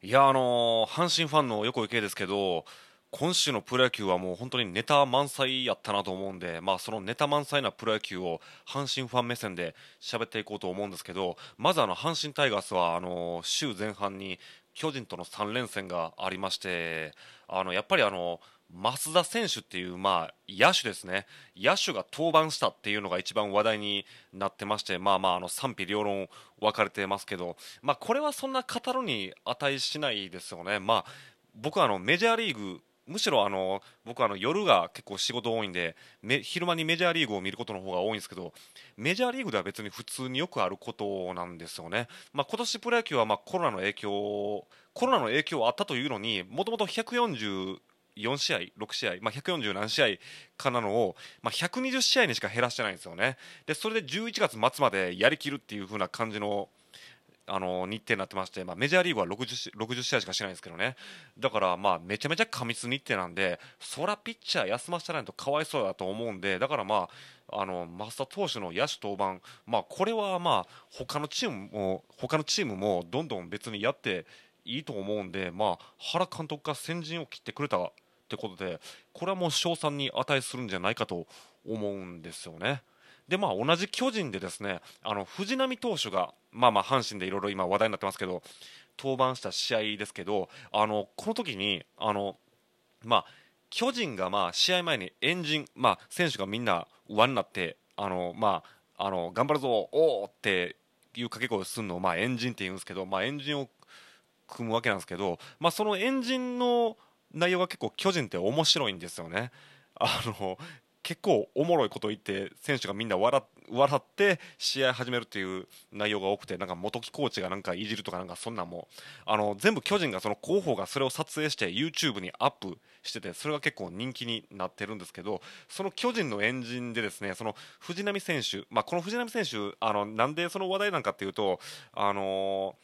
いやあのー阪神ファンの横井圭ですけど今週のプロ野球はもう本当にネタ満載やったなと思うんで、まあ、そのネタ満載なプロ野球を阪神ファン目線で喋っていこうと思うんですけどまずあの阪神タイガースはあの週前半に巨人との3連戦がありましてあのやっぱりあの増田選手っていう、まあ、野手ですね、野手が登板したっていうのが一番話題になってまして、まあまあ、あの賛否両論分かれてますけど、まあ、これはそんな語るに値しないですよね、まあ、僕はあのメジャーリーグむしろあの僕はあの夜が結構仕事多いんで昼間にメジャーリーグを見ることの方が多いんですけどメジャーリーグでは別に普通によくあることなんですよね、まあ、今年プロ野球はまあコロナの影響コロナの影響あったというのにもともと140 4試合、6試合、まあ、140何試合かなのを、まあ、120試合にしか減らしてないんですよね。でそれで11月末までやりきるっていう風な感じのあの日程になってまして、まあ、メジャーリーグは 60, 60試合しかしてないんですけどねだからまあめちゃめちゃ過密日程なんでそらピッチャー休ませてないとかわいそうだと思うんでだからまああの増田投手の野手登板、まあ、これはまあ他のチームも他のチームもどんどん別にやっていいと思うんで、まあ、原監督が先陣を切ってくれたってことでこれはもう賞賛に値するんじゃないかと思うんですよね。でまあ、同じ巨人でですねあの藤浪投手が、まあ、まあ阪神でいろいろ今話題になってますけど登板した試合ですけどあのこの時にあの、まあ、巨人がまあ試合前にエンジン、まあ、選手がみんな輪になってあの、まあ、あの頑張るぞおーっていう掛け声をするのを、まあ、エンジンって言うんですけど、まあ、エンジンを組むわけなんですけど、まあ、そのエンジンの内容が結構巨人って面白いんですよね。あの結構おもろいこと言って選手がみんな笑って試合始めるっていう内容が多くてなんか元木コーチがなんかいじるとかなんかそんなんもあの全部巨人がその広報がそれを撮影して YouTube にアップしててそれが結構人気になってるんですけどその巨人のエンジンでですねその藤浪選手、まあ、この藤浪選手あのなんでその話題なんかっていうとあの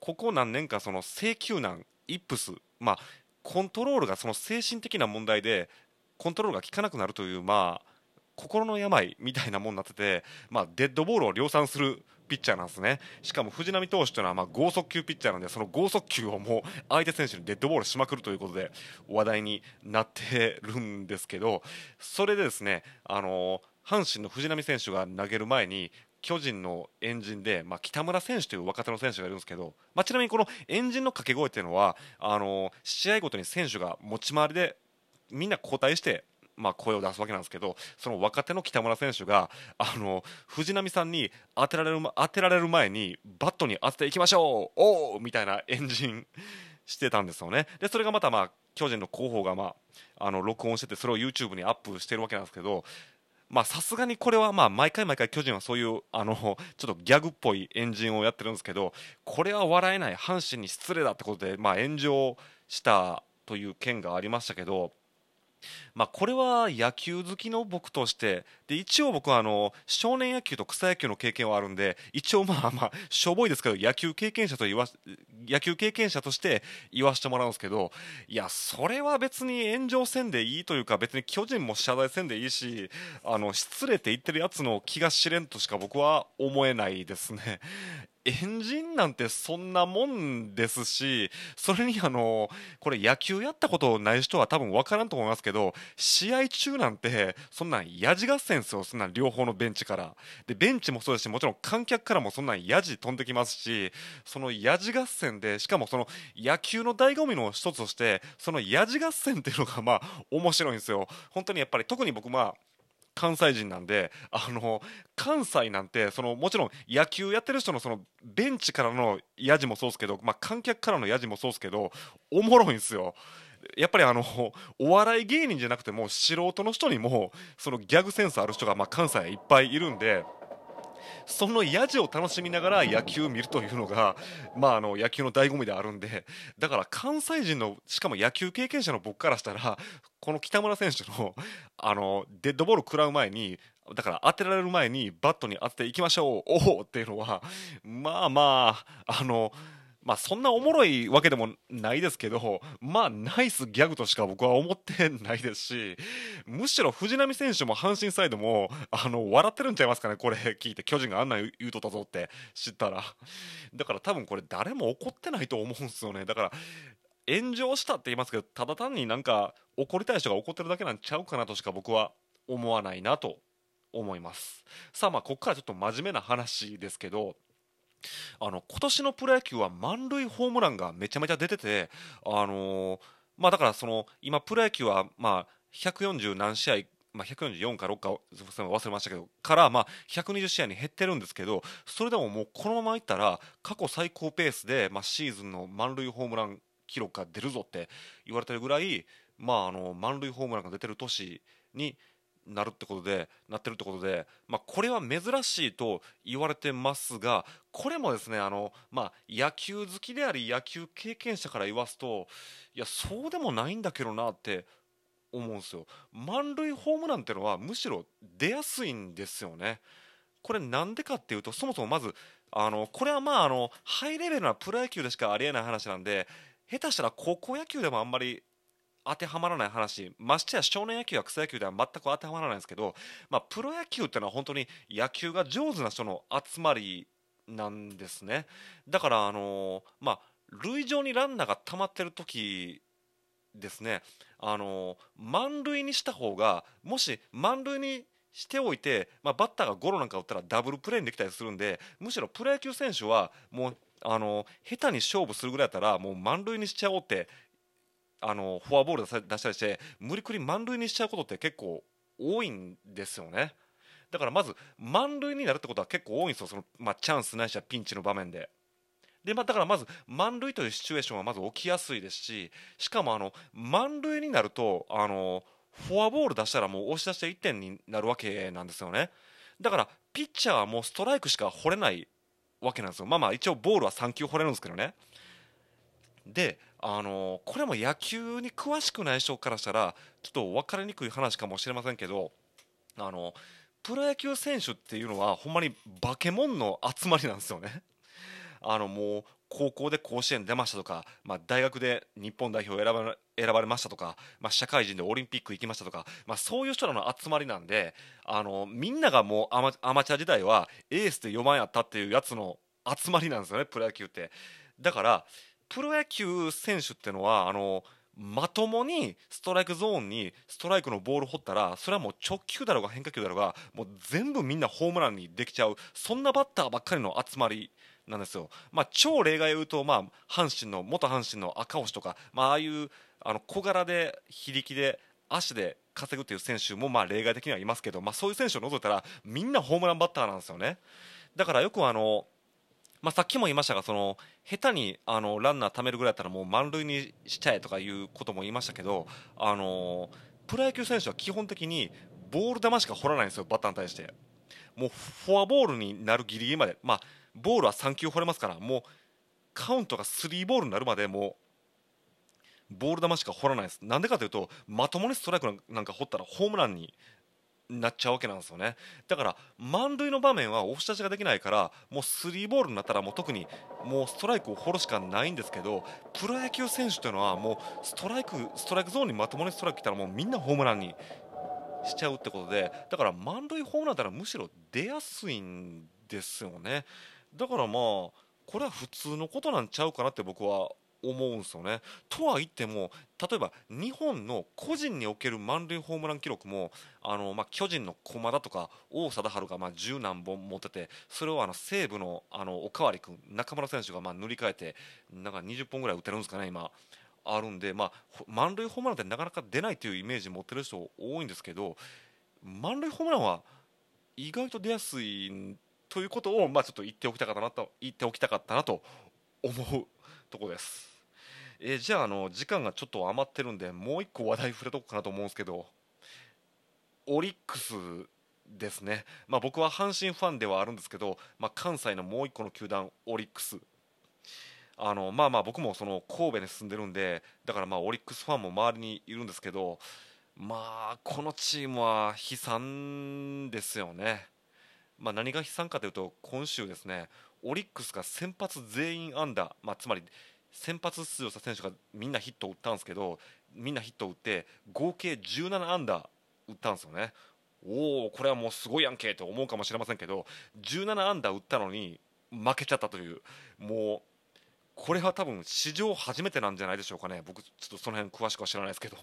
ここ何年かその請求難イップスまあコントロールがその精神的な問題でコントロールが効かなくなるというまあ心の病みたいなもんになってて、まあ、デッドボールを量産するピッチャーなんですね。しかも藤浪投手というのはまあ剛速球ピッチャーなんでその剛速球をもう相手選手にデッドボールしまくるということで話題になってるんですけどそれでですねあの阪神の藤浪選手が投げる前に巨人のエンジンで、まあ、北村選手という若手の選手がいるんですけど、まあ、ちなみにこのエンジンの掛け声っていうのはあの試合ごとに選手が持ち回りでみんな交代して、まあ、声を出すわけなんですけどその若手の北村選手があの藤波さんに当てられる当てられる前にバットに当てていきましょうおおみたいなエンジンしてたんですよね。でそれがまた、まあ、巨人の広報が、まあ、あの録音しててそれを YouTube にアップしてるわけなんですけどまあさすがにこれはまあ毎回毎回巨人はそういうあの ちょっとギャグっぽいエンジンをやってるんですけどこれは笑えない阪神に失礼だってことでまあ炎上したという件がありましたけどまあ、これは野球好きの僕としてで一応僕はあの少年野球と草野球の経験はあるんで一応まあまあしょぼいですけど野球経験者と言わ野球経験者として言わせてもらうんですけどいやそれは別に炎上せんでいいというか別に巨人も謝罪せんでいいしあの失礼って言ってるやつの気が知れんとしか僕は思えないですね。エンジンなんてそんなもんですし、それにあの、これ野球やったことない人は多分分からんと思いますけど、試合中なんて、そんなんやじ合戦ですよ、そんなん両方のベンチから。で、ベンチもそうですし、もちろん観客からもそんなんやじ飛んできますし、そのやじ合戦で、しかもその野球の醍醐味の一つとして、そのやじ合戦っていうのがまあ面白いんですよ。本当にやっぱり特に僕まあ、関西人なんであの関西なんてそのもちろん野球やってる人のそのベンチからのやじもそうですけど、まあ、観客からのやじもそうですけどおもろいんですよ。やっぱりあのお笑い芸人じゃなくても素人の人にもそのギャグセンスある人がまあ関西いっぱいいるんで。そのやじを楽しみながら野球を見るというのが、まあ、あの野球の醍醐味であるんでだから関西人のしかも野球経験者の僕からしたらこの北村選手のあのデッドボール食らう前にだから当てられる前にバットに当てていきましょうおおっていうのはまあまああのまあそんなおもろいわけでもないですけど、まあナイスギャグとしか僕は思ってないですし、むしろ藤浪選手も阪神サイドも、あの、笑ってるんちゃいますかね、これ聞いて、巨人があんな言うとったぞって知ったら。だから多分これ誰も怒ってないと思うんですよね。だから、炎上したって言いますけど、ただ単になんか怒りたい人が怒ってるだけなんちゃうかなとしか僕は思わないなと思います。さあまあ、ここからちょっと真面目な話ですけど、あの今年のプロ野球は満塁ホームランがめちゃめちゃ出てて、あのー、まあ、だからその今、プロ野球はまあ140何試合、まあ、144か6か忘れましたけどからまあ120試合に減ってるんですけどそれでももうこのままいったら過去最高ペースで、まあ、シーズンの満塁ホームラン記録が出るぞって言われてるぐらい、まあ、あの満塁ホームランが出てる年になるってことでなってるってことで、まあ、これは珍しいと言われてますがこれもですねあの、まあ、野球好きであり野球経験者から言わすといやそうでもないんだけどなって思うんですよ。満塁ホームランっていうのはむしろ出やすいんですよね。これなんでかっていうとそもそもまずあのこれはまああのハイレベルなプロ野球でしかありえない話なんで下手したら高校野球でもあんまり当てはまらない話ましてや少年野球や草野球では全く当てはまらないんですけど、まあ、プロ野球っていうのは本当に野球が上手な人の集まりなんですね。だからあの、まあ塁上にランナーが溜まってる時ですね。あの、満塁にした方がもし満塁にしておいて、まあ、バッターがゴロなんか打ったらダブルプレーにできたりするんでむしろプロ野球選手はもうあの下手に勝負するぐらいだったらもう満塁にしちゃおうってあのフォアボール出したりして無理くり満塁にしちゃうことって結構多いんですよね。だからまず満塁になるってことは結構多いんですよ。その、まあ、チャンスないしはピンチの場面で。でまあ、だからまず満塁というシチュエーションはまず起きやすいですししかもあの満塁になるとあのフォアボール出したらもう押し出して1点になるわけなんですよね。だからピッチャーはもうストライクしか掘れないわけなんですよ。まあまあ一応ボールは3球掘れるんですけどね。であのこれも野球に詳しくない人からしたらちょっと分かりにくい話かもしれませんけどあのプロ野球選手っていうのはほんまに化け物の集まりなんですよね。あのもう高校で甲子園出ましたとか、まあ、大学で日本代表選ば選ばれましたとか、まあ、社会人でオリンピック行きましたとか、まあ、そういう人らの集まりなんであのみんながもうアマアマチュア時代はエースで4番やったっていうやつの集まりなんですよねプロ野球って。だからプロ野球選手ってのはあのまともにストライクゾーンにストライクのボールを掘ったらそれはもう直球だろうが変化球だろうがもう全部みんなホームランにできちゃうそんなバッターばっかりの集まりなんですよ、まあ、超例外を言うと、まあ、阪神の元阪神の赤星とか、まあ、ああいうあの小柄で非力で足で稼ぐという選手もまあ例外的にはいますけど、まあ、そういう選手を除いたらみんなホームランバッターなんですよね。だからよくあのまあ、さっきも言いましたがその下手にあのランナー貯めるぐらいだったらもう満塁にしちゃえとかいうことも言いましたけどあのプロ野球選手は基本的にボール球しか掘らないんですよ。バッターに対してもうフォアボールになるギリギリまで、まあ、ボールは3球掘れますからもうカウントが3ボールになるまでもボール球しか掘らないです。なんでかというとまともにストライクなんか掘ったらホームランになっちゃうわけなんですよね。だから満塁の場面は押し出しができないからもうスリーボールになったらもう特にもうストライクを掘るしかないんですけどプロ野球選手というのはもうストライクストライクゾーンにまともにストライク来たらもうみんなホームランにしちゃうってことでだから満塁ホームランだったらむしろ出やすいんですよね。だからまあこれは普通のことなんちゃうかなって僕は思うんですよね。とは言っても例えば日本の個人における満塁ホームラン記録もあの、まあ、巨人の駒田とか王貞治がまあ10何本持っててそれをあの西武のあのおかわり君中村選手がまあ塗り替えてなんか20本ぐらい打てるんですかね今。あるんで、まあ、満塁ホームランってなかなか出ないというイメージ持ってる人多いんですけど満塁ホームランは意外と出やすいということを、まあ、ちょっと言っておきたかったなと言っておきたかったなと思うところです。えー、じゃああの時間がちょっと余ってるんでもう1個話題触れとこうかなと思うんですけどオリックスですね、まあ、僕は阪神ファンではあるんですけど、まあ、関西のもう1個の球団オリックス。あのまあまあ僕もその神戸に住んでるんでだからまあオリックスファンも周りにいるんですけどまあこのチームは悲惨ですよね。まあ、何が悲惨かというと今週ですねオリックスが先発全員安打、まあ、つまり先発出場した選手がみんなヒットを打ったんですけどみんなヒットを打って合計17安打打ったんですよね。おおこれはもうすごいやんけと思うかもしれませんけど17安打打ったのに負けちゃったという。もうこれは多分史上初めてなんじゃないでしょうかね。僕ちょっとその辺詳しくは知らないですけど。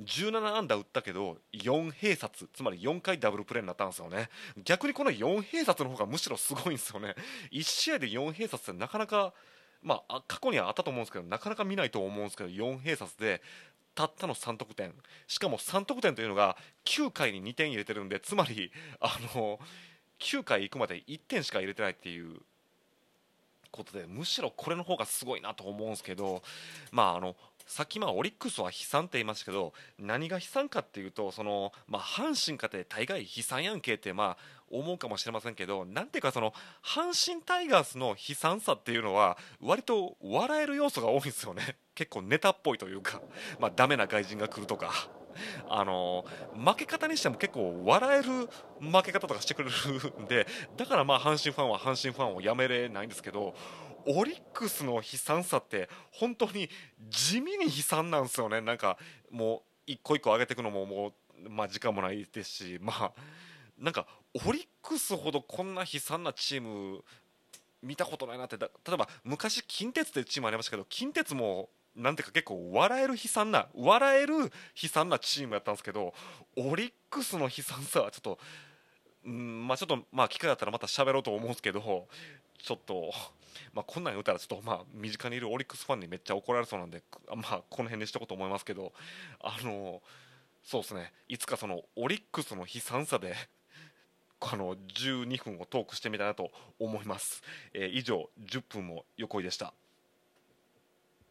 17安打打ったけど4併殺つまり4回ダブルプレーになったんですよね。逆にこの4併殺の方がむしろすごいんですよね。1試合で4併殺ってなかなかまあ過去にはあったと思うんですけどなかなか見ないと思うんですけど4閉殺でたったの3得点。しかも3得点というのが9回に2点入れてるんでつまりあの9回行くまで1点しか入れてないっていうことでむしろこれの方がすごいなと思うんですけどまああのさっきまあオリックスは悲惨って言いましたけど何が悲惨かっていうとその、まあ、阪神かて大概悲惨やんけってまあ思うかもしれませんけどなんていうかその阪神タイガースの悲惨さっていうのは割と笑える要素が多いんですよね結構ネタっぽいというか、まあ、ダメな外人が来るとか。あの負け方にしても結構笑える負け方とかしてくれるんでだからまあ阪神ファンは阪神ファンをやめれないんですけどオリックスの悲惨さって本当に地味に悲惨なんですよねなんかもう一個一個上げていくのももう、まあ、時間もないですしまあなんかオリックスほどこんな悲惨なチーム見たことないなって例えば昔近鉄ってチームありましたけど近鉄もなんていうか結構笑える悲惨な笑える悲惨なチームやったんですけどオリックスの悲惨さはちょっとうんまあちょっとまあ機会あったらまた喋ろうと思うんですけどちょっとまあ、こんなん言うたらちょっとまあ身近にいるオリックスファンにめっちゃ怒られそうなんで、まあ、この辺にしとこうと思いますけどあのそうですね。いつかそのオリックスの悲惨さで あの12分をトークしてみたいなと思います、えー、以上10分も横井でした。